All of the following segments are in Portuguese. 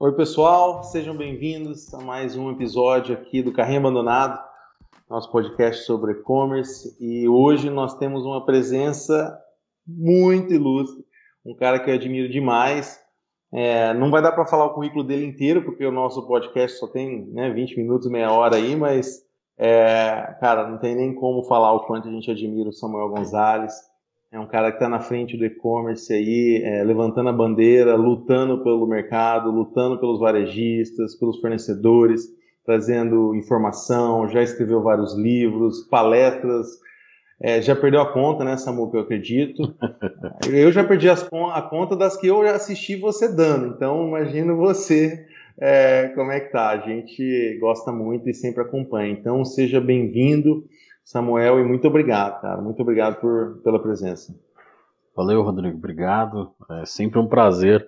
Oi, pessoal, sejam bem-vindos a mais um episódio aqui do Carrinho Abandonado, nosso podcast sobre e-commerce. E hoje nós temos uma presença muito ilustre, um cara que eu admiro demais. É, não vai dar para falar o currículo dele inteiro, porque o nosso podcast só tem né, 20 minutos, meia hora aí, mas, é, cara, não tem nem como falar o quanto a gente admira o Samuel Gonzalez. É um cara que está na frente do e-commerce aí, é, levantando a bandeira, lutando pelo mercado, lutando pelos varejistas, pelos fornecedores, trazendo informação, já escreveu vários livros, palestras, é, já perdeu a conta, né, Samu, que eu acredito. Eu já perdi as, a conta das que eu já assisti você dando, então imagino você é, como é que tá. A gente gosta muito e sempre acompanha. Então seja bem-vindo. Samuel, e muito obrigado, cara. Muito obrigado por, pela presença. Valeu, Rodrigo. Obrigado. É sempre um prazer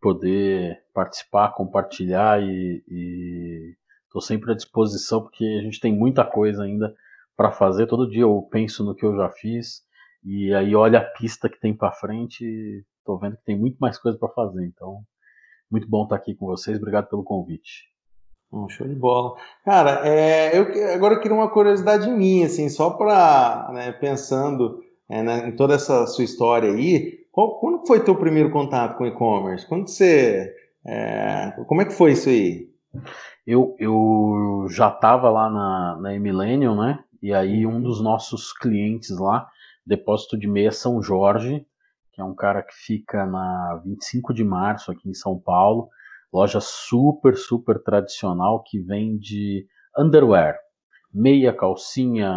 poder participar, compartilhar e estou sempre à disposição porque a gente tem muita coisa ainda para fazer. Todo dia eu penso no que eu já fiz e aí olha a pista que tem para frente estou vendo que tem muito mais coisa para fazer. Então, muito bom estar aqui com vocês. Obrigado pelo convite. Um show de bola. Cara, é, eu, agora eu queria uma curiosidade minha, assim, só para, né, pensando é, né, em toda essa sua história aí, qual, quando foi teu primeiro contato com e-commerce? Quando você, é, como é que foi isso aí? Eu, eu já estava lá na, na Millennium, né, e aí um dos nossos clientes lá, Depósito de Meia São Jorge, que é um cara que fica na 25 de março aqui em São Paulo, loja super, super tradicional que vende underwear, meia, calcinha,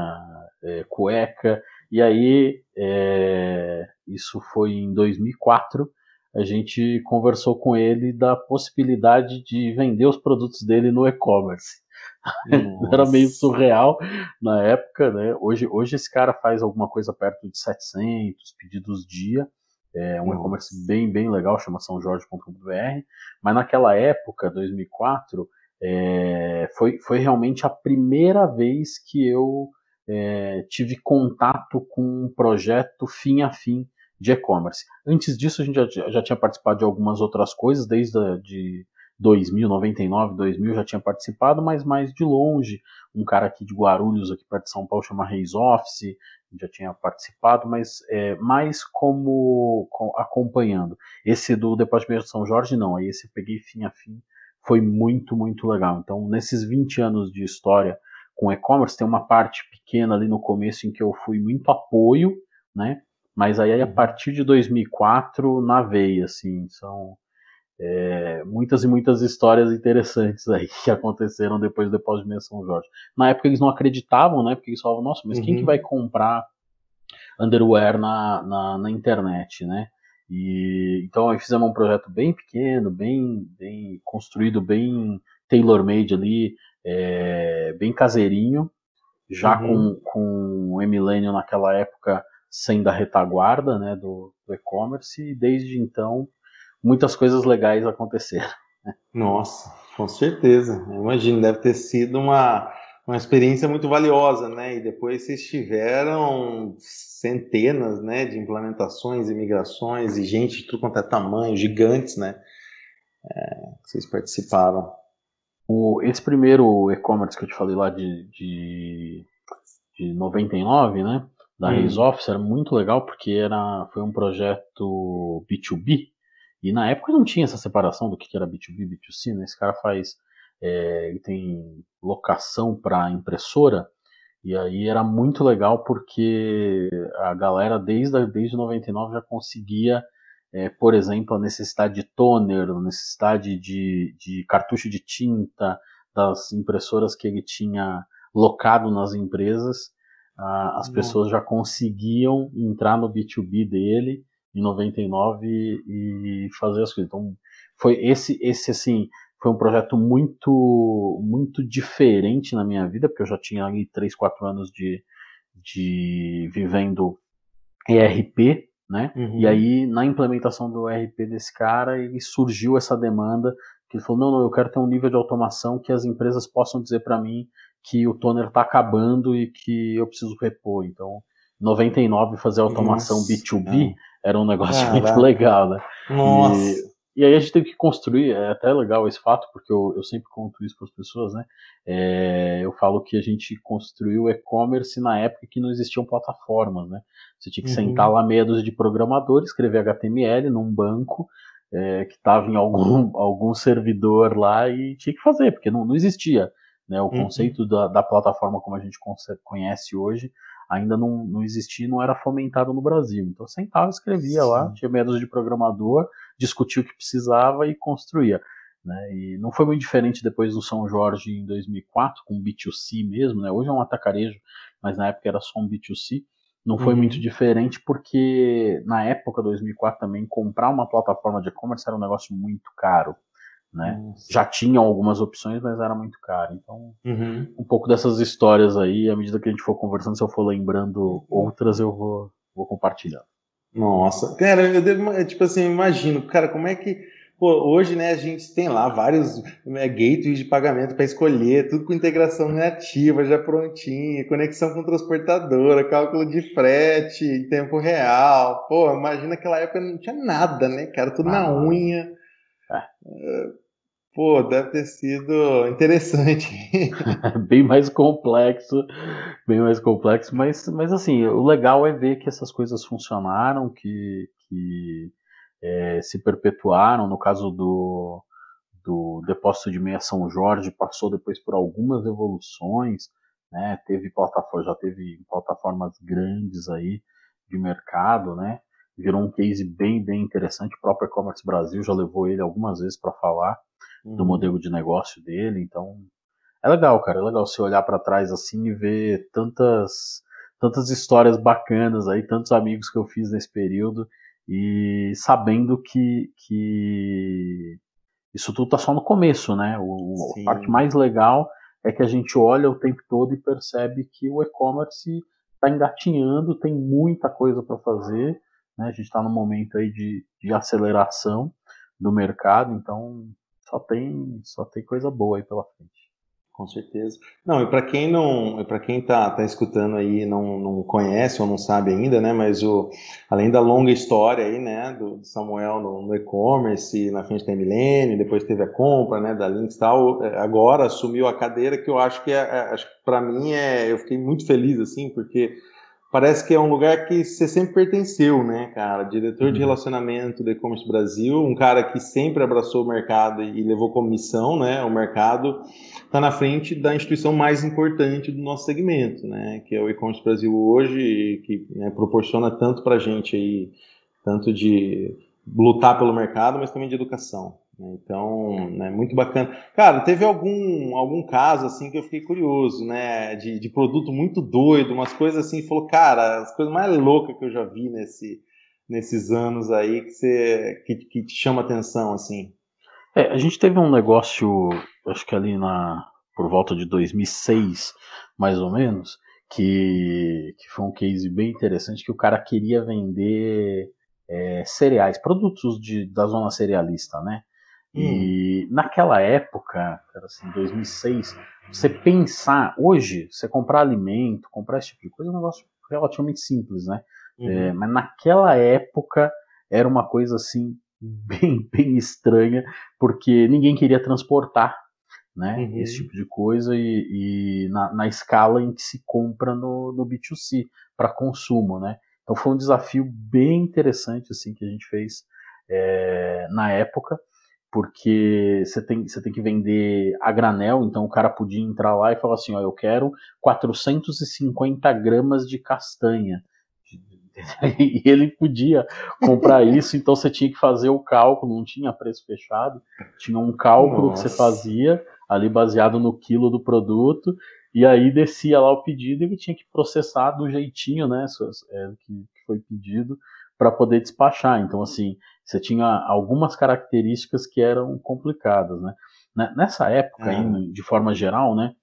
é, cueca. E aí, é, isso foi em 2004, a gente conversou com ele da possibilidade de vender os produtos dele no e-commerce. Era meio surreal na época, né? Hoje, hoje esse cara faz alguma coisa perto de 700 pedidos dia. É um e-commerce bem, bem legal, chama sãojorge.com.br. Mas naquela época, 2004, é, foi, foi realmente a primeira vez que eu é, tive contato com um projeto fim a fim de e-commerce. Antes disso, a gente já, já tinha participado de algumas outras coisas, desde a, de 2000, 99, 2000 já tinha participado, mas mais de longe. Um cara aqui de Guarulhos, aqui perto de São Paulo, chama Reis Office, já tinha participado, mas é, mais como com, acompanhando. Esse do Depósito de São Jorge, não, aí esse eu peguei fim a fim, foi muito, muito legal. Então, nesses 20 anos de história com e-commerce, tem uma parte pequena ali no começo em que eu fui muito apoio, né? Mas aí a uhum. partir de 2004 na veia, assim, são é, muitas e muitas histórias interessantes aí que aconteceram depois do depósito de São Jorge. Na época eles não acreditavam, né? Porque eles falavam, nossa, mas uhum. quem que uhum. vai comprar underwear na, na, na, internet, né? E então aí fizemos um projeto bem pequeno, bem, bem construído, bem tailor-made ali, é, bem caseirinho, já uhum. com, com o Emilênio naquela época sendo a retaguarda né, do, do e-commerce, e desde então muitas coisas legais aconteceram. Nossa, com certeza. Eu imagino, deve ter sido uma, uma experiência muito valiosa, né? E depois vocês tiveram centenas, né, de implementações e migrações e gente de tudo quanto é tamanho, gigantes, né? É, vocês participaram. O, esse primeiro e-commerce que eu te falei lá de, de, de 99, né? Da hum. Office era muito legal porque era, foi um projeto B2B, e na época não tinha essa separação do que era B2B e B2C, né? Esse cara faz, é, ele tem locação para impressora, e aí era muito legal porque a galera desde, desde 99 já conseguia, é, por exemplo, a necessidade de toner, a necessidade de, de cartucho de tinta das impressoras que ele tinha locado nas empresas, as pessoas já conseguiam entrar no B2B dele em 99 e, fazer as coisas. Então, foi esse, esse assim, foi um projeto muito, muito diferente na minha vida, porque eu já tinha ali 3, 4 anos de, de vivendo ERP, né? Uhum. E aí, na implementação do ERP desse cara, ele surgiu essa demanda que ele falou, não, não, eu quero ter um nível de automação que as empresas possam dizer para mim que o toner está acabando e que eu preciso repor. Então, 99 fazer automação Nossa, B2B era um negócio muito legal, né? Nossa. E, e aí a gente teve que construir, é até legal esse fato, porque eu, eu sempre conto isso para as pessoas, né? É, eu falo que a gente construiu e-commerce na época que não existiam plataformas, né? Você tinha que uhum. sentar lá meia dúzia de programadores, escrever HTML num banco é, que estava em algum, algum servidor lá e tinha que fazer, porque não, não existia. Né? O uhum. conceito da, da plataforma como a gente conhece hoje ainda não, não existia não era fomentado no Brasil. Então sentava, escrevia Sim. lá, tinha medos de programador, discutia o que precisava e construía. Né? E não foi muito diferente depois do São Jorge em 2004, com B2C mesmo. Né? Hoje é um atacarejo, mas na época era só um B2C. Não foi uhum. muito diferente porque na época 2004 também comprar uma plataforma de e-commerce era um negócio muito caro né? Já tinham algumas opções, mas era muito caro. Então, uhum. um pouco dessas histórias aí, à medida que a gente for conversando, se eu for lembrando outras, eu vou, vou compartilhando. Nossa, cara, eu devo, tipo assim, imagino, cara, como é que. Pô, hoje, né, a gente tem lá vários né, gateways de pagamento para escolher, tudo com integração nativa, já prontinha, conexão com transportadora, cálculo de frete em tempo real. Pô, imagina aquela época não tinha nada, né, cara? Tudo ah, na unha. É. Pô, deve ter sido interessante. bem mais complexo, bem mais complexo, mas, mas assim, o legal é ver que essas coisas funcionaram, que, que é, se perpetuaram. No caso do, do depósito de meia São Jorge, passou depois por algumas evoluções, né? Teve plataforma, já teve plataformas grandes aí de mercado, né? Virou um case bem, bem interessante. O próprio e-commerce Brasil já levou ele algumas vezes para falar uhum. do modelo de negócio dele. Então, é legal, cara. É legal você olhar para trás assim e ver tantas, tantas histórias bacanas aí, tantos amigos que eu fiz nesse período e sabendo que, que isso tudo tá só no começo, né? O, a parte mais legal é que a gente olha o tempo todo e percebe que o e-commerce está engatinhando, tem muita coisa para fazer. Né? A gente está num momento aí de, de aceleração do mercado, então só tem, só tem coisa boa aí pela frente. Com certeza. Não, e para quem não, para quem tá, tá escutando aí não, não conhece ou não sabe ainda, né, mas o além da longa história aí, né, do, Samuel no, no e-commerce, na frente da Milênio, depois teve a compra, né, da Lynx tal, é, agora assumiu a cadeira que eu acho que é, é acho para mim é, eu fiquei muito feliz assim, porque parece que é um lugar que você sempre pertenceu, né, cara? Diretor uhum. de relacionamento do e-commerce Brasil, um cara que sempre abraçou o mercado e levou como missão, né? O mercado está na frente da instituição mais importante do nosso segmento, né? Que é o e-commerce Brasil hoje, que né, proporciona tanto para a gente aí, tanto de lutar pelo mercado, mas também de educação. Né? Então, né, muito bacana. Cara, teve algum, algum caso assim que eu fiquei curioso, né? De, de produto muito doido, umas coisas assim, falou, cara, as coisas mais loucas que eu já vi nesse, nesses anos aí que, você, que, que te chama atenção, assim. É, a gente teve um negócio, acho que ali na por volta de 2006, mais ou menos, que, que foi um case bem interessante, que o cara queria vender é, cereais, produtos de, da zona cerealista, né? E hum. naquela época, era assim, 2006, você pensar, hoje, você comprar alimento, comprar esse tipo de coisa é um negócio relativamente simples, né? Uhum. É, mas naquela época era uma coisa assim, bem, bem estranha, porque ninguém queria transportar né? Uhum. Esse tipo de coisa e, e na, na, escala em que se compra no, no B2C para consumo, né? Então foi um desafio bem interessante assim que a gente fez é, na época porque você tem, você tem que vender a granel, então o cara podia entrar lá e falar assim, ó, eu quero 450 gramas de castanha. E ele podia comprar isso, então você tinha que fazer o cálculo, não tinha preço fechado, tinha um cálculo Nossa. que você fazia ali baseado no quilo do produto, e aí descia lá o pedido e ele tinha que processar do jeitinho, né, é, que foi pedido para poder despachar. Então, assim, você tinha algumas características que eram complicadas, né? Nessa época, é. aí, de forma geral, né,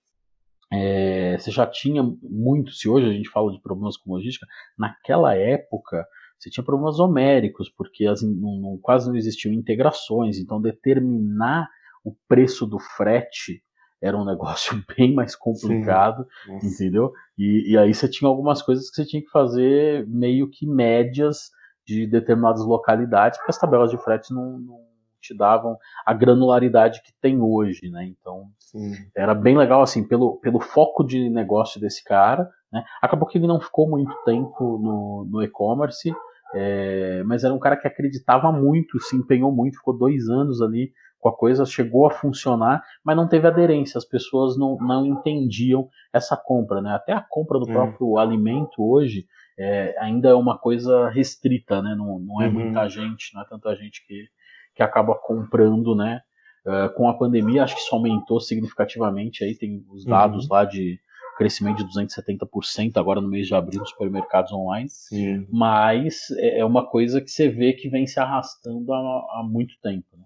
é, você já tinha muito, se hoje a gente fala de problemas com logística, naquela época você tinha problemas homéricos, porque as, não, não, quase não existiam integrações, então determinar o preço do frete era um negócio bem mais complicado, entendeu? E, e aí você tinha algumas coisas que você tinha que fazer meio que médias de determinadas localidades, porque as tabelas de frete não, não te davam a granularidade que tem hoje, né? Então Sim. era bem legal assim pelo, pelo foco de negócio desse cara, né? Acabou que ele não ficou muito tempo no, no e-commerce, é, mas era um cara que acreditava muito, se empenhou muito, ficou dois anos ali com a coisa, chegou a funcionar, mas não teve aderência, as pessoas não, não entendiam essa compra, né? Até a compra do hum. próprio alimento hoje é, ainda é uma coisa restrita, né? Não, não é uhum. muita gente, não é tanta gente que, que acaba comprando, né? Uh, com a pandemia, acho que isso aumentou significativamente. Aí tem os dados uhum. lá de crescimento de 270% agora no mês de abril nos supermercados online. Sim. Mas é, é uma coisa que você vê que vem se arrastando há, há muito tempo. Né?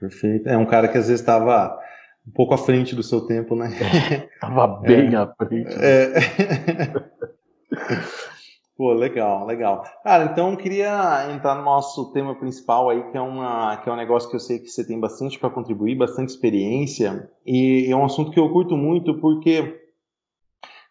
Perfeito. É um cara que às vezes estava um pouco à frente do seu tempo, né? Estava bem é. à frente. Né? É. Pô, legal, legal. Cara, então eu queria entrar no nosso tema principal aí, que é, uma, que é um negócio que eu sei que você tem bastante para contribuir, bastante experiência, e é um assunto que eu curto muito porque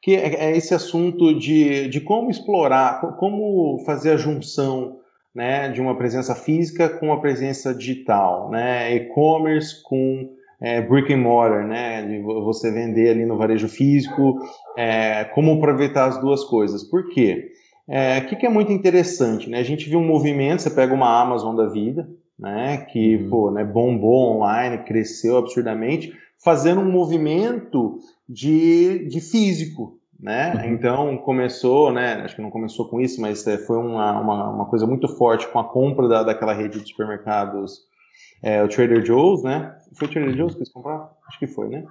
que é, é esse assunto de, de como explorar, como fazer a junção né, de uma presença física com a presença digital, né, e-commerce com é, brick and mortar, né, de você vender ali no varejo físico, é, como aproveitar as duas coisas. Por quê? O é, que, que, é muito interessante, né? A gente viu um movimento, você pega uma Amazon da vida, né, que uhum. pô, né, bombou online, cresceu absurdamente, fazendo um movimento de, de físico, né? Uhum. Então começou, né? Acho que não começou com isso, mas é, foi uma, uma, uma, coisa muito forte com a compra da, daquela rede de supermercados, é, o Trader Joe's, né? Foi o Trader Joe's que eles compraram? Acho que foi, né?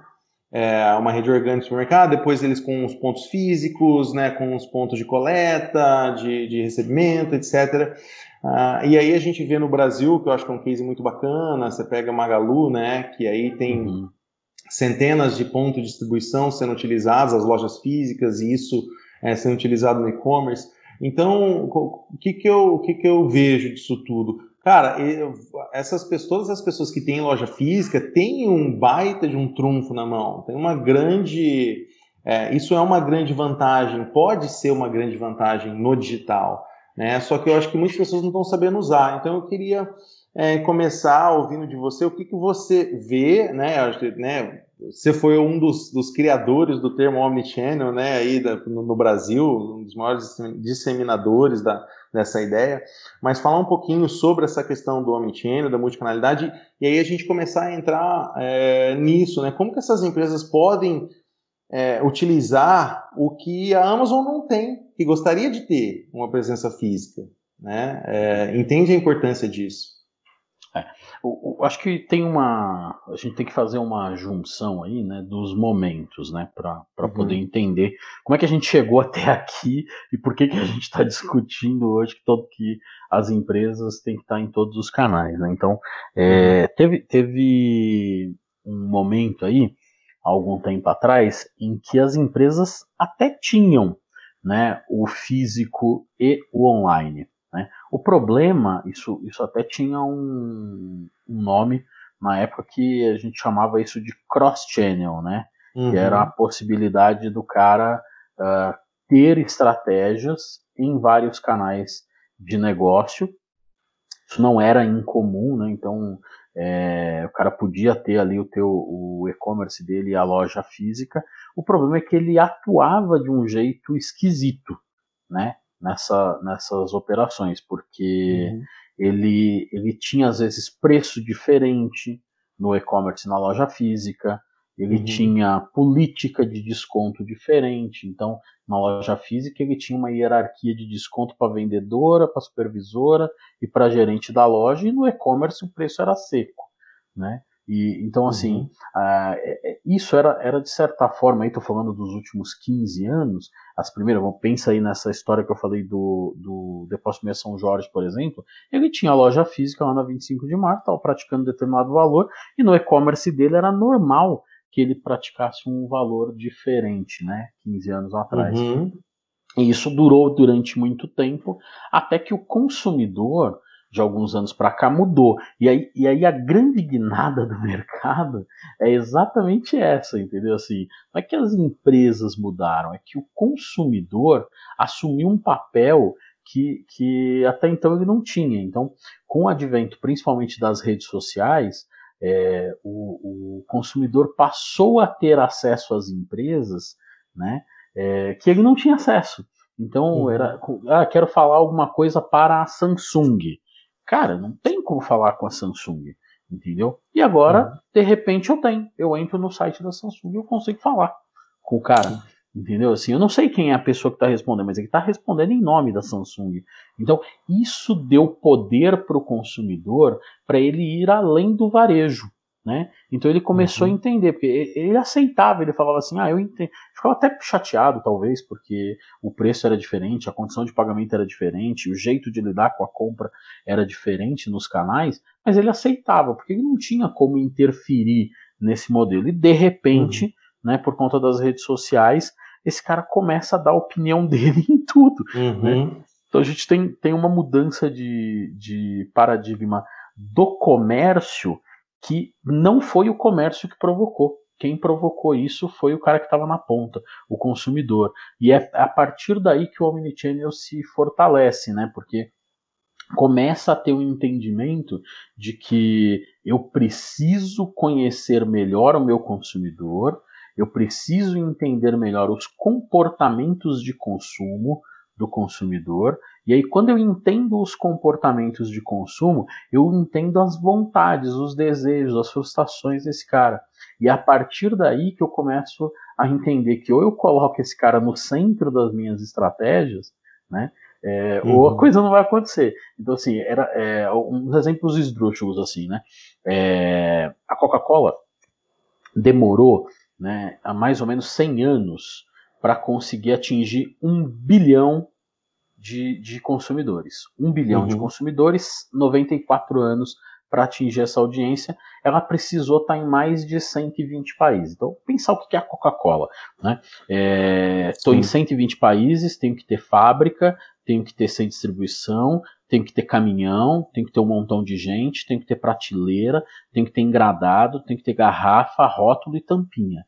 É, uma rede orgânica de supermercado, depois eles com os pontos físicos, né? Com os pontos de coleta, de, de recebimento, etc. Ah, e aí a gente vê no Brasil, que eu acho que é um case muito bacana, você pega Magalu, né? Que aí tem uhum centenas de pontos de distribuição sendo utilizados, as lojas físicas, e isso é, sendo utilizado no e-commerce. Então, o que, que, eu, o que, que eu vejo disso tudo? Cara, essas pessoas, todas as pessoas que têm loja física têm um baita de um trunfo na mão, tem uma grande. É, isso é uma grande vantagem, pode ser uma grande vantagem no digital, né? Só que eu acho que muitas pessoas não estão sabendo usar. Então eu queria é, começar ouvindo de você o que, que você vê, né? né você foi um dos, dos criadores do termo omnichannel, né? Aí da, no, no, Brasil, um dos maiores disseminadores da, dessa ideia. Mas falar um pouquinho sobre essa questão do omnichannel, da multicanalidade, e aí a gente começar a entrar é, nisso, né? Como que essas empresas podem é, utilizar o que a Amazon não tem, que gostaria de ter uma presença física, né? É, entende a importância disso? É. Eu, eu acho que tem uma. A gente tem que fazer uma junção aí, né, dos momentos, né, para uhum. poder entender como é que a gente chegou até aqui e por que, que a gente está discutindo hoje que, todo, que as empresas têm que estar em todos os canais. Né? Então, é, uhum. teve, teve um momento aí, algum tempo atrás, em que as empresas até tinham né, o físico e o online. Né? O problema, isso, isso até tinha um, um nome na época que a gente chamava isso de cross-channel, né? Uhum. que era a possibilidade do cara uh, ter estratégias em vários canais de negócio. Isso não era incomum, né? então é, o cara podia ter ali o teu o e-commerce dele e a loja física. O problema é que ele atuava de um jeito esquisito, né? Nessa, nessas operações, porque uhum. ele, ele tinha às vezes preço diferente no e-commerce na loja física, ele uhum. tinha política de desconto diferente. Então, na loja física, ele tinha uma hierarquia de desconto para vendedora, para supervisora e para gerente da loja, e no e-commerce o preço era seco. Né? E, então, assim, uhum. uh, isso era, era de certa forma, aí estou falando dos últimos 15 anos, as primeiras, vamos, pensa aí nessa história que eu falei do, do Depósito Meia São Jorge, por exemplo, ele tinha a loja física lá na 25 de março, estava praticando determinado valor, e no e-commerce dele era normal que ele praticasse um valor diferente, né, 15 anos atrás. Uhum. E isso durou durante muito tempo, até que o consumidor de alguns anos para cá mudou. E aí, e aí a grande guinada do mercado é exatamente essa, entendeu? Assim, não é que as empresas mudaram, é que o consumidor assumiu um papel que, que até então ele não tinha. Então, com o advento principalmente das redes sociais, é, o, o, consumidor passou a ter acesso às empresas né, é, que ele não tinha acesso. Então, uhum. era, ah, quero falar alguma coisa para a Samsung. Cara, não tem como falar com a Samsung, entendeu? E agora, uhum. de repente, eu tenho. Eu entro no site da Samsung e eu consigo falar com o cara. Entendeu? Assim, eu não sei quem é a pessoa que está respondendo, mas ele está respondendo em nome da Samsung. Então, isso deu poder para o consumidor para ele ir além do varejo. Né? Então ele começou uhum. a entender, porque ele aceitava, ele falava assim, ah, eu entendo. Ficava até chateado, talvez, porque o preço era diferente, a condição de pagamento era diferente, o jeito de lidar com a compra era diferente nos canais, mas ele aceitava, porque ele não tinha como interferir nesse modelo. E de repente, uhum. né, por conta das redes sociais, esse cara começa a dar a opinião dele em tudo. Uhum. Né? Então a gente tem, tem uma mudança de, de paradigma do comércio que não foi o comércio que provocou. Quem provocou isso foi o cara que estava na ponta, o consumidor. E é a partir daí que o Omnichannel se fortalece, né? Porque começa a ter um entendimento de que eu preciso conhecer melhor o meu consumidor, eu preciso entender melhor os comportamentos de consumo do consumidor e aí, quando eu entendo os comportamentos de consumo, eu entendo as vontades, os desejos, as frustrações desse cara. E é a partir daí que eu começo a entender que ou eu coloco esse cara no centro das minhas estratégias, né? É, uhum. Ou a coisa não vai acontecer. Então, assim, era é, uns exemplos esdrúxulos, assim, né? É, a Coca-Cola demorou né, há mais ou menos 100 anos para conseguir atingir um bilhão de, de consumidores. Um bilhão uhum. de consumidores, 94 anos para atingir essa audiência, ela precisou estar tá em mais de 120 países. Então, pensar o que é a Coca-Cola. Né? Estou é, em 120 países, tenho que ter fábrica, tenho que ter sem distribuição, tenho que ter caminhão, tenho que ter um montão de gente, tenho que ter prateleira, tenho que ter engradado, tenho que ter garrafa, rótulo e tampinha.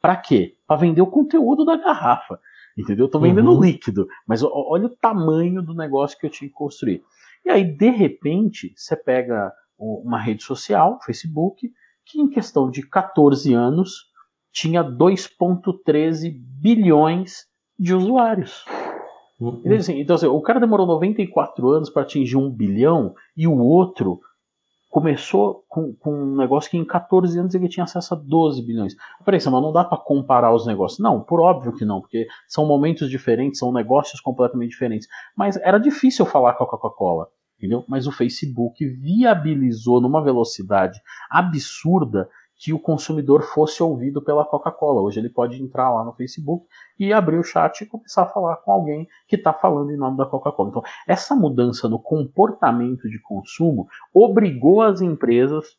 Para quê? Para vender o conteúdo da garrafa. Entendeu? Eu tô vendendo uhum. líquido, mas olha o tamanho do negócio que eu tinha que construir. E aí, de repente, você pega uma rede social, Facebook, que em questão de 14 anos tinha 2,13 bilhões de usuários. Uhum. Então, assim, o cara demorou 94 anos para atingir um bilhão e o outro começou com, com, um negócio que em 14 anos ele tinha acesso a 12 bilhões. Peraí, mas não dá para comparar os negócios. Não, por óbvio que não, porque são momentos diferentes, são negócios completamente diferentes. Mas era difícil falar com a Coca-Cola, entendeu? Mas o Facebook viabilizou numa velocidade absurda que o consumidor fosse ouvido pela Coca-Cola. Hoje ele pode entrar lá no Facebook e abrir o chat e começar a falar com alguém que está falando em nome da Coca-Cola. Então, essa mudança no comportamento de consumo obrigou as empresas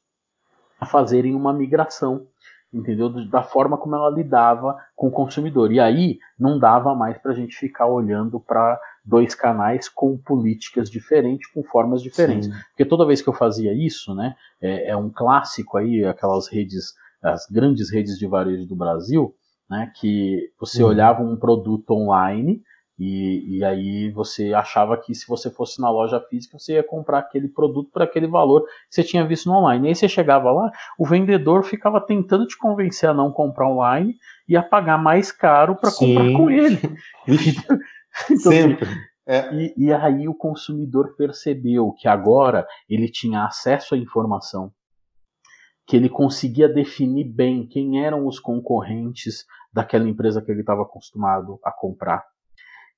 a fazerem uma migração entendeu? Da forma como ela lidava com o consumidor. E aí não dava mais para a gente ficar olhando para dois canais com políticas diferentes, com formas diferentes. Sim. Porque toda vez que eu fazia isso, né, é, é, um clássico aí, aquelas redes, as grandes redes de varejo do Brasil, né, que você uhum. olhava um produto online e, e, aí você achava que se você fosse na loja física, você ia comprar aquele produto por aquele valor que você tinha visto no online. E aí você chegava lá, o vendedor ficava tentando te convencer a não comprar online e a pagar mais caro para comprar com ele. então, Sempre. É. E, e aí o consumidor percebeu que agora ele tinha acesso à informação, que ele conseguia definir bem quem eram os concorrentes daquela empresa que ele estava acostumado a comprar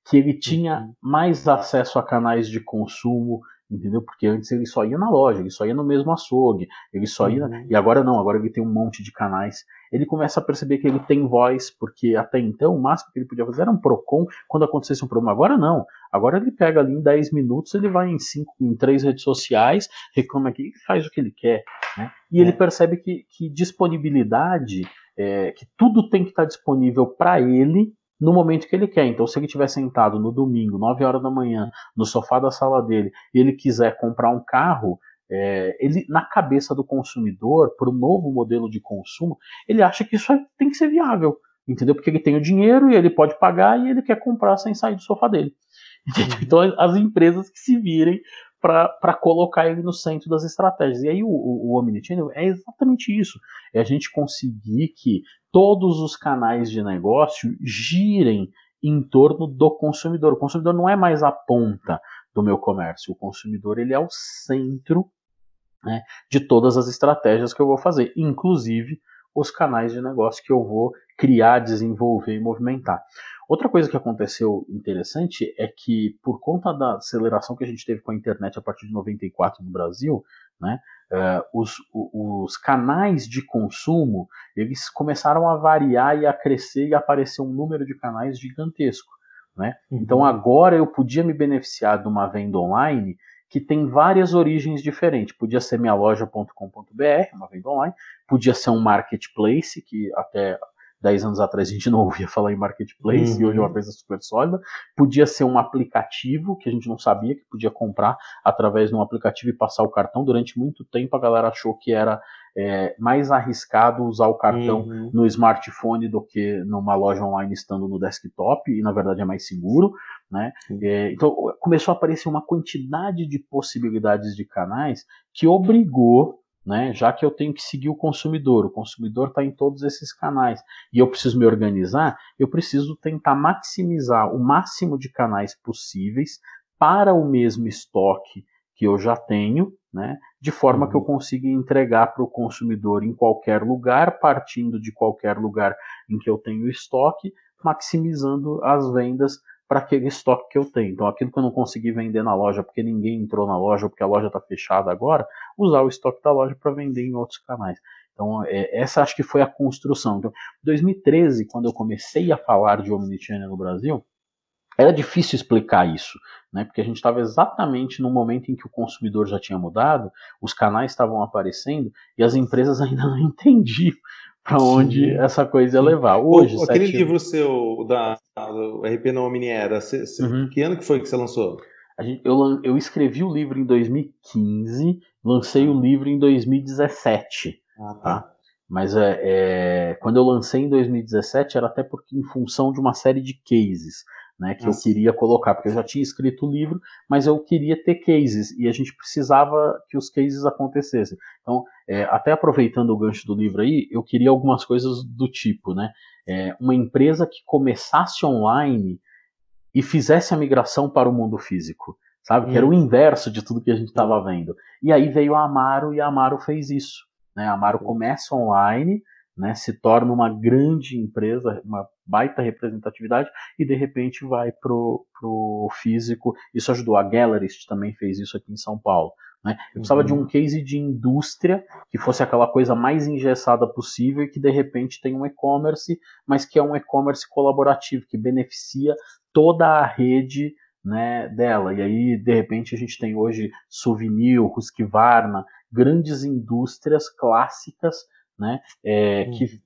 que ele tinha uhum. mais acesso a canais de consumo, entendeu? Porque antes ele só ia na loja, ele só ia no mesmo açougue, ele só ia. Uhum. E agora não, agora ele tem um monte de canais. Ele começa a perceber que ele tem voz, porque até então o máximo que ele podia fazer era um PROCON quando acontecesse um problema. Agora não. Agora ele pega ali em 10 minutos, ele vai em cinco, em três redes sociais, reclama aqui e faz o que ele quer. Né? E é. ele percebe que, que disponibilidade, é, que tudo tem que estar disponível para ele no momento que ele quer. Então, se ele estiver sentado no domingo, 9 horas da manhã, no sofá da sala dele, e ele quiser comprar um carro, é, ele, na cabeça do consumidor, para o novo modelo de consumo, ele acha que isso tem que ser viável, entendeu? Porque ele tem o dinheiro e ele pode pagar e ele quer comprar sem sair do sofá dele. Entendeu? Então, as empresas que se virem para colocar ele no centro das estratégias. E aí o, o, o Omnichannel é exatamente isso. É a gente conseguir que todos os canais de negócio girem em torno do consumidor. O consumidor não é mais a ponta do meu comércio. O consumidor ele é o centro né, de todas as estratégias que eu vou fazer, inclusive os canais de negócio que eu vou criar, desenvolver e movimentar. Outra coisa que aconteceu interessante é que, por conta da aceleração que a gente teve com a internet a partir de 94 no Brasil, né, uh, os, os, canais de consumo eles começaram a variar e a crescer e aparecer um número de canais gigantesco. Né? Uhum. Então agora eu podia me beneficiar de uma venda online que tem várias origens diferentes. Podia ser minha loja.com.br, uma venda online, podia ser um marketplace, que até 10 anos atrás a gente não ouvia falar em marketplace uhum. e hoje é uma uhum. coisa super sólida. Podia ser um aplicativo que a gente não sabia que podia comprar através de um aplicativo e passar o cartão. Durante muito tempo a galera achou que era é, mais arriscado usar o cartão uhum. no smartphone do que numa loja online estando no desktop, e na verdade é mais seguro. Né? É, então começou a aparecer uma quantidade de possibilidades de canais que obrigou né? Já que eu tenho que seguir o consumidor, o consumidor está em todos esses canais e eu preciso me organizar, eu preciso tentar maximizar o máximo de canais possíveis para o mesmo estoque que eu já tenho, né? De forma que eu uhum. consiga entregar para o consumidor em qualquer lugar, partindo de qualquer lugar em que eu tenho estoque, maximizando as vendas para aquele estoque que eu tenho. Então, aquilo que eu não consegui vender na loja porque ninguém entrou na loja, ou porque a loja está fechada agora, usar o estoque da loja para vender em outros canais. Então, é, essa acho que foi a construção. Então, 2013, quando eu comecei a falar de Omnichannel no Brasil, era difícil explicar isso, né? porque a gente estava exatamente no momento em que o consumidor já tinha mudado, os canais estavam aparecendo e as empresas ainda não entendiam para onde Sim. essa coisa ia levar. Hoje, o, aquele livro seu da do RP na Omni era, cê, cê, uhum. que ano que foi que você lançou? Gente, eu, eu escrevi o livro em 2015, lancei o livro em 2017. Ah, tá. tá? Mas é, é, quando eu lancei em 2017 era até porque em função de uma série de cases né, que eu queria colocar, porque eu já tinha escrito o livro, mas eu queria ter cases e a gente precisava que os cases acontecessem. Então, é, até aproveitando o gancho do livro aí, eu queria algumas coisas do tipo, né? É, uma empresa que começasse online e fizesse a migração para o mundo físico, sabe? Hum. Que era o hum. inverso de tudo que a gente estava vendo. E aí veio a Amaro e a Amaro fez isso. Né? A Amaro começa online, né, se torna uma grande empresa, uma baita representatividade e de repente vai pro, pro físico. Isso ajudou. A Gallerist também fez isso aqui em São Paulo. Né? Eu precisava uhum. de um case de indústria que fosse aquela coisa mais engessada possível e que de repente tem um e-commerce, mas que é um e-commerce colaborativo, que beneficia toda a rede né, dela. E aí, de repente, a gente tem hoje Souvenir, Husqvarna, grandes indústrias clássicas né, é, hum. que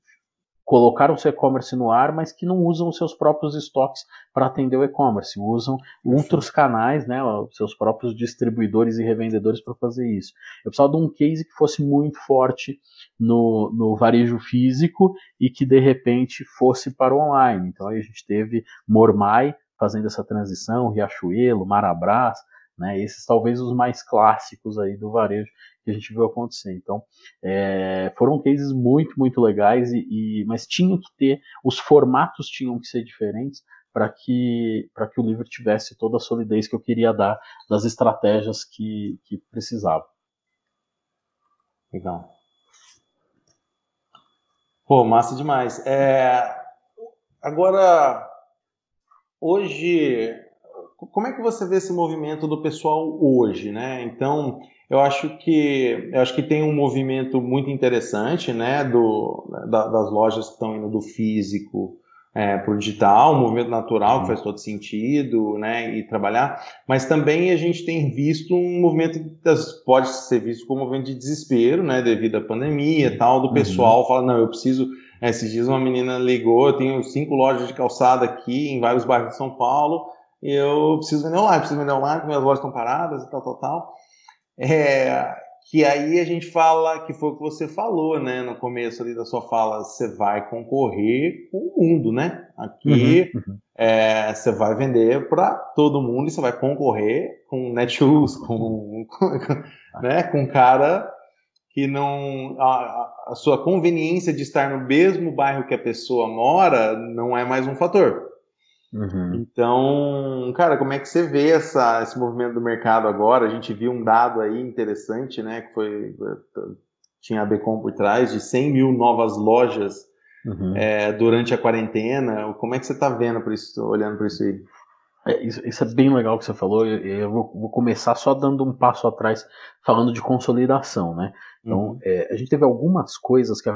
colocaram seu e-commerce no ar, mas que não usam os seus próprios estoques para atender o e-commerce, usam outros canais, né, os seus próprios distribuidores e revendedores para fazer isso. Eu precisava de um case que fosse muito forte no, no varejo físico e que de repente fosse para o online. Então aí a gente teve Mormai fazendo essa transição, Riachuelo, Marabras, né, esses talvez os mais clássicos aí do varejo que a gente viu acontecer. Então, é, foram cases muito, muito legais, e, e, mas tinha que ter, os formatos tinham que ser diferentes para que, que o livro tivesse toda a solidez que eu queria dar das estratégias que, que precisava. Legal. Pô, massa demais. É, agora, hoje, como é que você vê esse movimento do pessoal hoje, né? Então, eu acho que eu acho que tem um movimento muito interessante, né, do, da, das lojas que estão indo do físico é, para o digital, um movimento natural que uhum. faz todo sentido, né, e trabalhar. Mas também a gente tem visto um movimento das, pode ser visto como um movimento de desespero, né, devido à pandemia, tal, do uhum. pessoal uhum. fala não, eu preciso Esses dias uma menina ligou, eu tenho cinco lojas de calçada aqui em vários bairros de São Paulo, e eu preciso vender online, preciso vender online, minhas lojas estão paradas e tal, tal, tal. É, que aí a gente fala, que foi o que você falou, né, no começo ali da sua fala, você vai concorrer com o mundo, né? Aqui uhum, uhum. É, você vai vender para todo mundo e você vai concorrer com Netshoes, com, com, né, com cara que não a, a, sua conveniência de estar no mesmo bairro que a pessoa mora não é mais um fator. Uhum. Então, cara, como é que você vê essa, esse movimento do mercado agora? A gente viu um dado aí interessante, né? Que foi. Tinha a Becom por trás, de 100 mil novas lojas uhum. é, durante a quarentena. Como é que você está vendo por isso, olhando para isso aí? É, isso, isso, é bem legal que você falou. Eu, eu vou, vou, começar só dando um passo atrás, falando de consolidação, né? Então, uhum. é, a gente teve algumas coisas que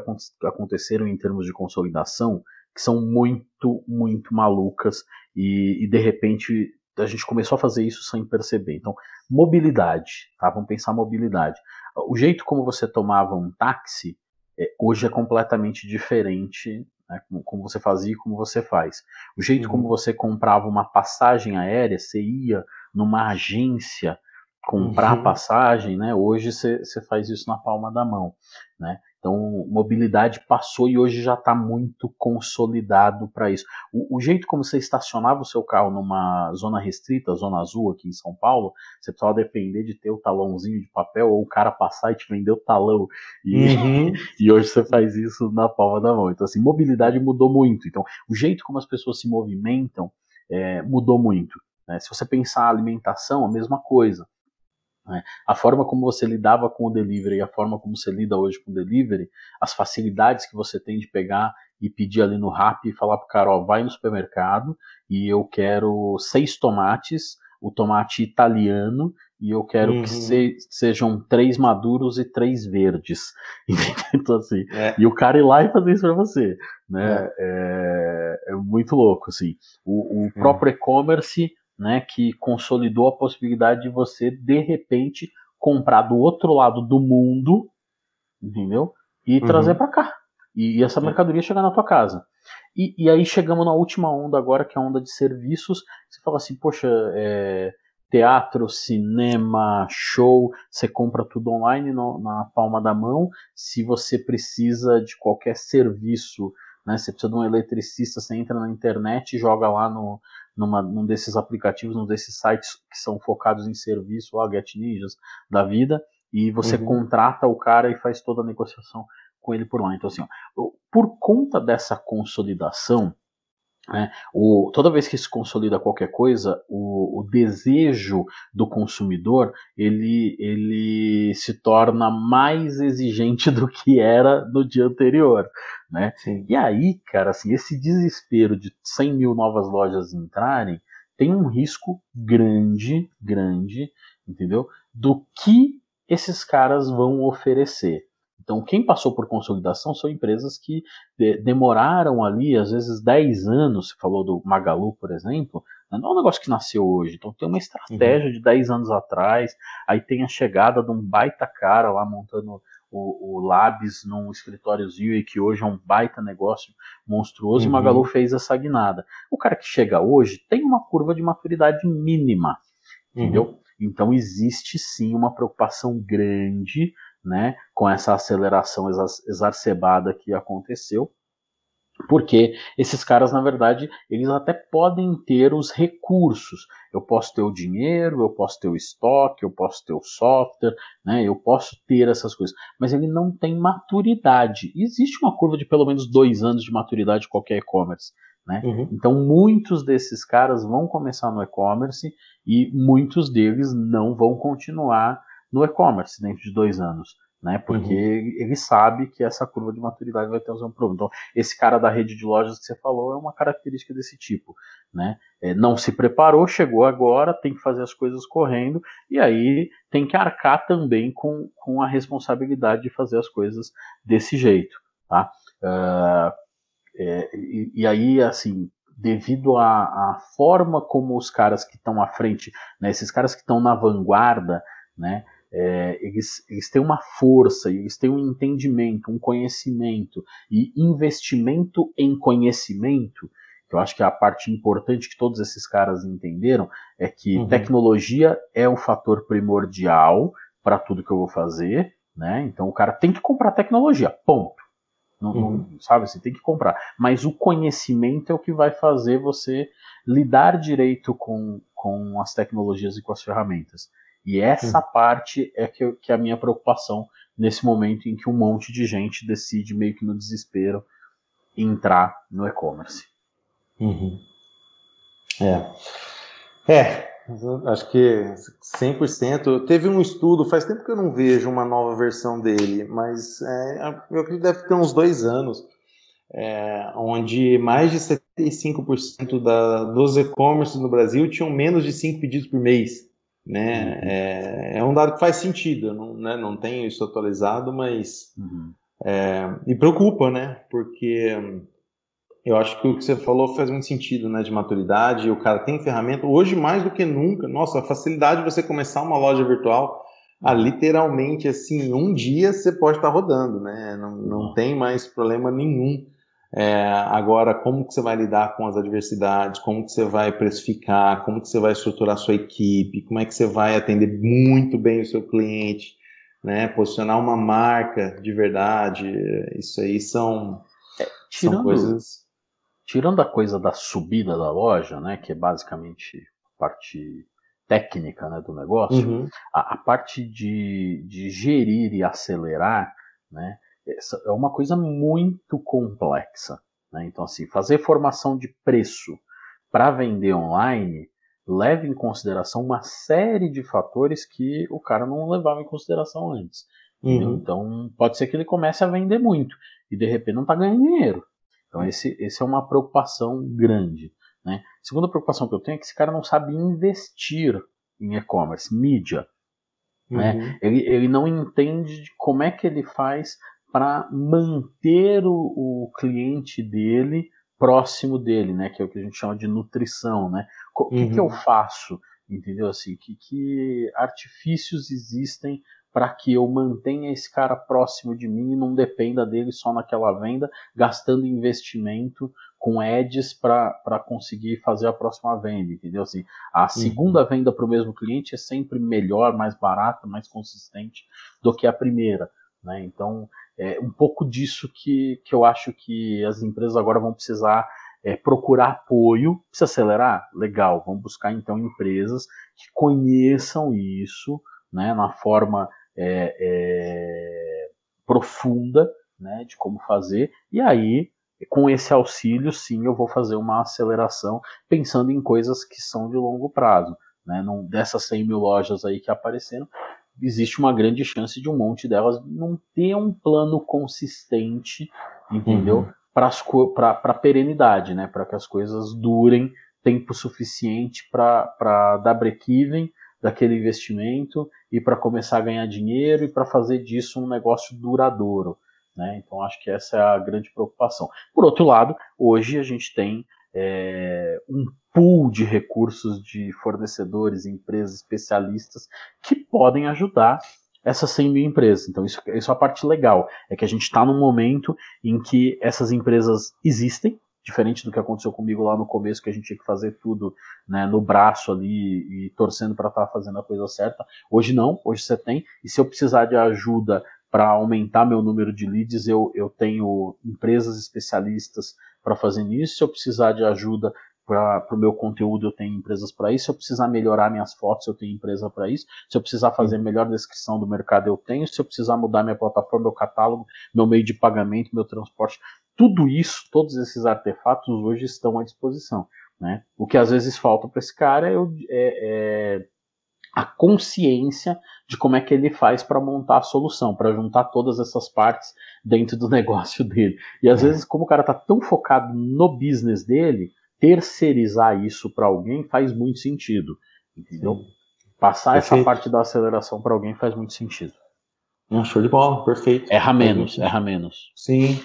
aconteceram em termos de consolidação que são muito, muito malucas e, e, de repente a gente começou a fazer isso sem perceber. Então, mobilidade, tá? Vamos pensar mobilidade. O jeito como você tomava um táxi é, hoje é completamente diferente, né? como, como, você fazia e como você faz. O jeito uhum. como você comprava uma passagem aérea, você ia numa agência comprar uhum. passagem, né? Hoje você faz isso na palma da mão, né? Então, mobilidade passou e hoje já está muito consolidado para isso. O, o, jeito como você estacionava o seu carro numa zona restrita, zona azul aqui em São Paulo, você precisava depender de ter o talãozinho de papel ou o cara passar e te vender o talão. E, uhum. e hoje você faz isso na palma da mão. Então, assim, mobilidade mudou muito. Então, o jeito como as pessoas se movimentam é, mudou muito. Né? Se você pensar a alimentação, a mesma coisa. Né? A forma como você lidava com o delivery e a forma como você lida hoje com o delivery, as facilidades que você tem de pegar e pedir ali no Rap e falar pro cara, ó, vai no supermercado e eu quero seis tomates, o tomate italiano e eu quero uhum. que se, sejam três maduros e três verdes. então, assim, é. E o cara ir lá e fazer isso para você. Né? É. É, é. muito louco. Assim. O, o próprio e-commerce né, que consolidou a possibilidade de você, de repente, comprar do outro lado do mundo, entendeu? E uhum. trazer para cá. E, e, essa mercadoria chegar na tua casa. E, e, aí chegamos na última onda agora, que é a onda de serviços. Você fala assim, poxa, é, teatro, cinema, show, você compra tudo online no, na palma da mão. Se você precisa de qualquer serviço, né, você precisa de um eletricista, você entra na internet e joga lá no, numa, num desses aplicativos, num desses sites que são focados em serviço, ó, Get Ninjas da vida, e você uhum. contrata o cara e faz toda a negociação com ele por lá. Então, assim, ó, por conta dessa consolidação, né, o, toda vez que se consolida qualquer coisa, o, o, desejo do consumidor ele, ele se torna mais exigente do que era no dia anterior. Né? E aí, cara, assim, esse desespero de 100 mil novas lojas entrarem tem um risco grande, grande, entendeu? Do que esses caras vão oferecer. Então, quem passou por consolidação são empresas que demoraram ali, às vezes, 10 anos. Você falou do Magalu, por exemplo, né? não é um negócio que nasceu hoje. Então, tem uma estratégia uhum. de 10 anos atrás. Aí tem a chegada de um baita cara lá montando o, o Labs num escritóriozinho e que hoje é um baita negócio monstruoso, uhum. e Magalu fez essa guinada. O cara que chega hoje tem uma curva de maturidade mínima, uhum. entendeu? Então existe sim uma preocupação grande né, com essa aceleração exacerbada que aconteceu porque esses caras, na verdade, eles até podem ter os recursos. Eu posso ter o dinheiro, eu posso ter o estoque, eu posso ter o software, né? eu posso ter essas coisas. Mas ele não tem maturidade. Existe uma curva de pelo menos dois anos de maturidade de qualquer e-commerce. Né? Uhum. Então, muitos desses caras vão começar no e-commerce e muitos deles não vão continuar no e-commerce dentro de dois anos né? Porque uhum. ele sabe que essa curva de maturidade vai ter um problema. Então, esse cara da rede de lojas que você falou é uma característica desse tipo, né? É, não se preparou, chegou agora, tem que fazer as coisas correndo e aí tem que arcar também com, com a responsabilidade de fazer as coisas desse jeito, tá? Uh, é, e, e, aí, assim, devido à, à forma como os caras que estão à frente, né? Esses caras que estão na vanguarda, né? É, eles, eles têm uma força, eles têm um entendimento, um conhecimento e investimento em conhecimento, que eu acho que é a parte importante que todos esses caras entenderam, é que uhum. tecnologia é um fator primordial para tudo que eu vou fazer, né? Então o cara tem que comprar tecnologia, ponto. Não, uhum. não, sabe, você tem que comprar. Mas o conhecimento é o que vai fazer você lidar direito com, com as tecnologias e com as ferramentas. E essa uhum. parte é que, que é a minha preocupação nesse momento em que um monte de gente decide, meio que no desespero, entrar no e-commerce. Uhum. É. É, Acho que 100%. Teve um estudo, faz tempo que eu não vejo uma nova versão dele, mas é, eu acredito que deve ter uns dois anos, é, onde mais de 75% da, dos e-commerce no Brasil tinham menos de 5 pedidos por mês. Né? Uhum. É, é, um dado que faz sentido, não, né? não tenho isso atualizado, mas uhum. é, me preocupa, né? Porque eu acho que o que você falou faz muito sentido, né? De maturidade, o cara tem ferramenta. Hoje, mais do que nunca, nossa, a facilidade de você começar uma loja virtual, ah, literalmente, assim, um dia você pode estar rodando, né? Não, não tem mais problema nenhum. É, agora, como que você vai lidar com as adversidades? Como que você vai precificar? Como que você vai estruturar a sua equipe? Como é que você vai atender muito bem o seu cliente? Né? Posicionar uma marca de verdade? Isso aí são, é, tirando, são coisas tirando a coisa da subida da loja, né, que é basicamente parte técnica né, do negócio, uhum. a, a, parte de, de gerir e acelerar, né, é uma coisa muito complexa. Né? Então, assim, fazer formação de preço para vender online leva em consideração uma série de fatores que o cara não levava em consideração antes. Uhum. Então, pode ser que ele comece a vender muito e de repente não está ganhando dinheiro. Então, esse, esse é uma preocupação grande. Né? Segunda preocupação que eu tenho é que esse cara não sabe investir em e-commerce, mídia. Né? Uhum. Né? Ele, ele não entende como é que ele faz para manter o, o, cliente dele próximo dele, né? Que é o que a gente chama de nutrição, né? O que, uhum. que eu uhum. faço? Entendeu? Assim, que, que artifícios existem para que eu mantenha esse cara próximo de mim e não dependa dele só naquela venda, gastando investimento com ads para conseguir fazer a próxima venda, entendeu? Assim, a uhum. segunda uhum. venda para o mesmo cliente é sempre melhor, mais barata, mais consistente do que a primeira. Né? Então, é um pouco disso que, que eu acho que as empresas agora vão precisar é, procurar apoio. Precisa acelerar? Legal, vamos buscar então empresas que conheçam isso né, na forma é, é, profunda né, de como fazer, e aí, com esse auxílio, sim, eu vou fazer uma aceleração pensando em coisas que são de longo prazo. Né, dessas 100 mil lojas aí que apareceram, existe uma grande chance de um monte delas não ter um plano consistente, entendeu? Uhum. Para a perenidade, né? Para que as coisas durem tempo suficiente para dar break-even daquele investimento e para começar a ganhar dinheiro e para fazer disso um negócio duradouro. Né? Então acho que essa é a grande preocupação. Por outro lado, hoje a gente tem é, um pool de recursos de fornecedores, empresas, especialistas que podem ajudar essas 100 mil empresas. Então, isso, isso é a parte legal. É que a gente está num momento em que essas empresas existem, diferente do que aconteceu comigo lá no começo, que a gente tinha que fazer tudo né, no braço ali e torcendo para estar tá fazendo a coisa certa. Hoje não, hoje você tem. E se eu precisar de ajuda para aumentar meu número de leads, eu, eu tenho empresas especialistas para fazer isso. Se eu precisar de ajuda para o meu conteúdo, eu tenho empresas para isso. Se eu precisar melhorar minhas fotos, eu tenho empresa para isso. Se eu precisar fazer melhor descrição do mercado, eu tenho. Se eu precisar mudar minha plataforma, meu catálogo, meu meio de pagamento, meu transporte, tudo isso, todos esses artefatos hoje estão à disposição. Né? O que às vezes falta para esse cara é, é, é, a consciência de como é que ele faz para montar a solução, para juntar todas essas partes dentro do negócio dele. E às é. vezes, como o cara está tão focado no business dele, terceirizar isso para alguém faz muito sentido, entendeu? Sim. Passar perfeito. essa parte da aceleração para alguém faz muito sentido. Um show de bola, perfeito. Erra menos, erra menos. Sim.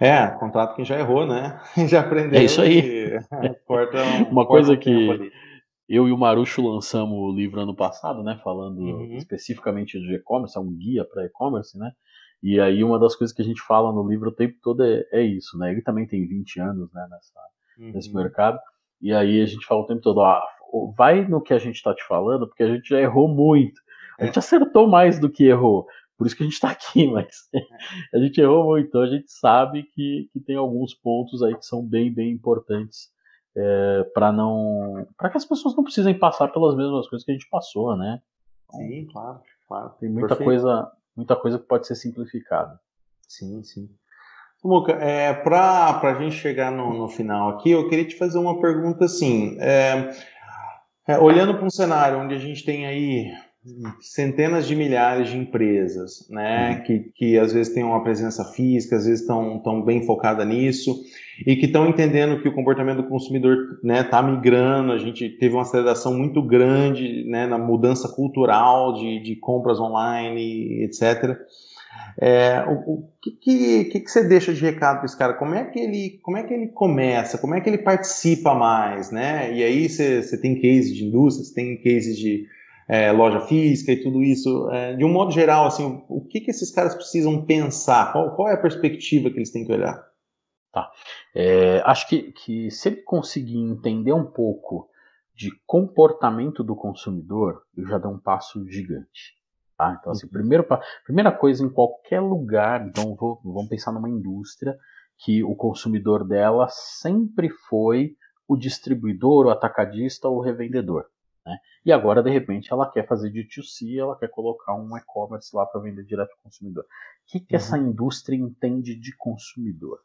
É, contrato quem já errou, né? já aprendeu. É isso aí. Porta um, Uma coisa que eu e o Marucho lançamos o livro ano passado, né? Falando uhum. especificamente de e-commerce, é um guia para e-commerce, né? E aí uma das coisas que a gente fala no livro o tempo todo é, é isso, né? Ele também tem 20 anos né, nessa, uhum. nesse mercado. E aí a gente fala o tempo todo, ah, vai no que a gente está te falando, porque a gente já errou muito. A gente acertou mais do que errou. Por isso que a gente está aqui, mas a gente errou muito. Então a gente sabe que, que tem alguns pontos aí que são bem, bem importantes é, para não. para que as pessoas não precisem passar pelas mesmas coisas que a gente passou, né? Sim, claro, claro. Tem muita coisa, muita coisa que pode ser simplificada. Sim, sim. Muca, é, para a gente chegar no, no, final aqui, eu queria te fazer uma pergunta assim. É, é, olhando para um cenário onde a gente tem aí centenas de milhares de empresas, né, uhum. que, que às vezes têm uma presença física, às vezes estão tão bem focada nisso e que estão entendendo que o comportamento do consumidor está né, tá migrando. A gente teve uma aceleração muito grande né, na mudança cultural de, de compras online, etc. É, o, o que, que, que, você deixa de recado para esse cara? Como é que ele, como é que ele começa? Como é que ele participa mais, né? E aí você, você tem cases de indústria, você tem cases de é, loja física e tudo isso. É, de um modo geral, assim, o, o que, que esses caras precisam pensar? Qual, qual, é a perspectiva que eles têm que olhar? Tá. É, acho que, que se ele conseguir entender um pouco de comportamento do consumidor, eu já dou um passo gigante. Tá? Então, assim, uhum. primeiro, primeira coisa, em qualquer lugar, então vou, vamos pensar numa indústria que o consumidor dela sempre foi o distribuidor, o atacadista ou o revendedor. Né? E agora, de repente, ela quer fazer de 2C, ela quer colocar um e-commerce lá para vender direto ao consumidor. O que, que uhum. essa indústria entende de consumidor?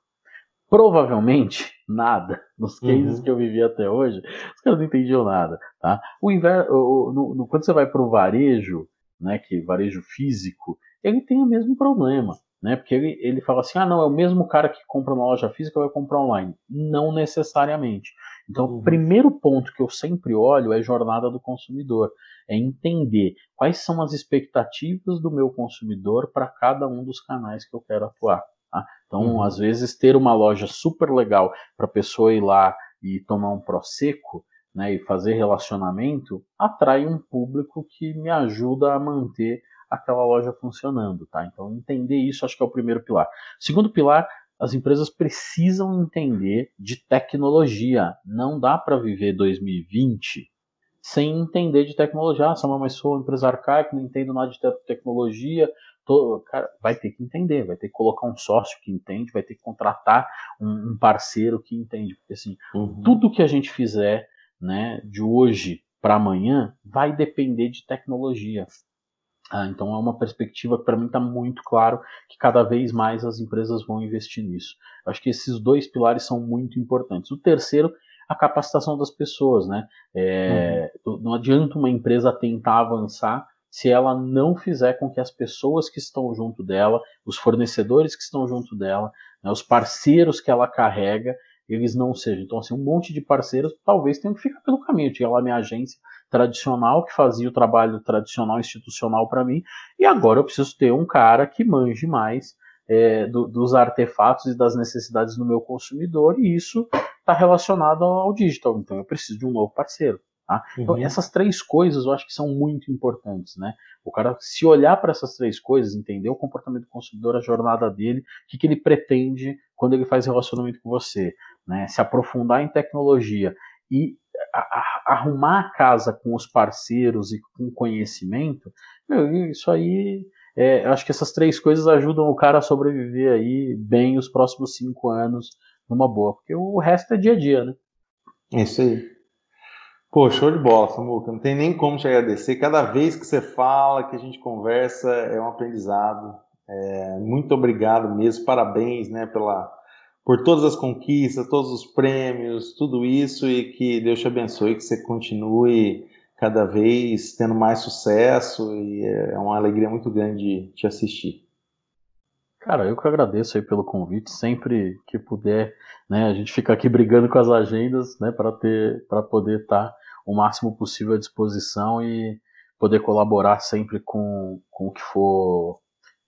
Provavelmente nada. Nos cases uhum. que eu vivi até hoje, os caras não entendiam nada. Tá? O inver... o, no, no, quando você vai para o varejo, né, que varejo físico, ele tem o mesmo problema. Né? Porque ele, ele fala assim: ah, não, é o mesmo cara que compra na loja física vai comprar online. Não necessariamente. Então, uhum. o primeiro ponto que eu sempre olho é jornada do consumidor. É entender quais são as expectativas do meu consumidor para cada um dos canais que eu quero atuar. Tá? Então, uhum. às vezes, ter uma loja super legal para a pessoa ir lá e tomar um prosecco né, e fazer relacionamento atrai um público que me ajuda a manter aquela loja funcionando, tá? Então entender isso acho que é o primeiro pilar. Segundo pilar, as empresas precisam entender de tecnologia. Não dá para viver 2020 sem entender de tecnologia. Ah, Samuel, mas sou empresa arcaica, não entendo nada de tecnologia. Tô... Cara, vai ter que entender, vai ter que colocar um sócio que entende, vai ter que contratar um, um parceiro que entende. Porque assim, uhum. tudo que a gente fizer né, de hoje para amanhã vai depender de tecnologia. Ah, então é uma perspectiva que para mim está muito claro que cada vez mais as empresas vão investir nisso. Eu acho que esses dois pilares são muito importantes. O terceiro, a capacitação das pessoas, né? É, uhum. Não adianta uma empresa tentar avançar se ela não fizer com que as pessoas que estão junto dela, os fornecedores que estão junto dela, né, os parceiros que ela carrega, eles não sejam. Então, assim, um monte de parceiros talvez tenham que ficar pelo caminho. Eu tinha lá minha agência tradicional que fazia o trabalho tradicional institucional para mim, e agora eu preciso ter um cara que manje mais é, do, dos artefatos e das necessidades do meu consumidor, e isso está relacionado ao digital. Então, eu preciso de um novo parceiro. Tá? Então, uhum. essas três coisas eu acho que são muito importantes. Né? O cara, se olhar para essas três coisas, entender o comportamento do consumidor, a jornada dele, o que, que ele pretende quando ele faz relacionamento com você, né? se aprofundar em tecnologia e a, a, arrumar a casa com os parceiros e com conhecimento, meu, isso aí, é, acho que essas três coisas ajudam o cara a sobreviver aí bem os próximos cinco anos numa boa, porque o resto é dia a dia, né? Isso aí. Pô, show de bola, Samuca. Não tem nem como te agradecer. Cada vez que você fala, que a gente conversa, é um aprendizado. É, muito obrigado mesmo, parabéns né, pela, por todas as conquistas, todos os prêmios, tudo isso e que Deus te abençoe, que você continue cada vez tendo mais sucesso e é uma alegria muito grande te assistir. Cara, eu que agradeço aí pelo convite, sempre que puder, né, a gente fica aqui brigando com as agendas, né, para ter, para poder estar tá o máximo possível à disposição e poder colaborar sempre com, com o que for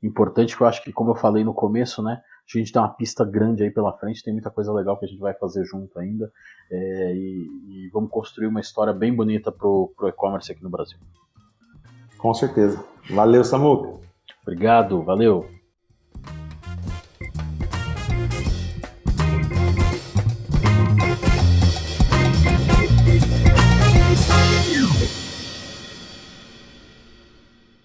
importante, que eu acho que, como eu falei no começo, né, a gente tem uma pista grande aí pela frente, tem muita coisa legal que a gente vai fazer junto ainda. É, e, e, vamos construir uma história bem bonita pro, pro e-commerce aqui no Brasil. Com certeza. Valeu, Samuca. Obrigado, valeu.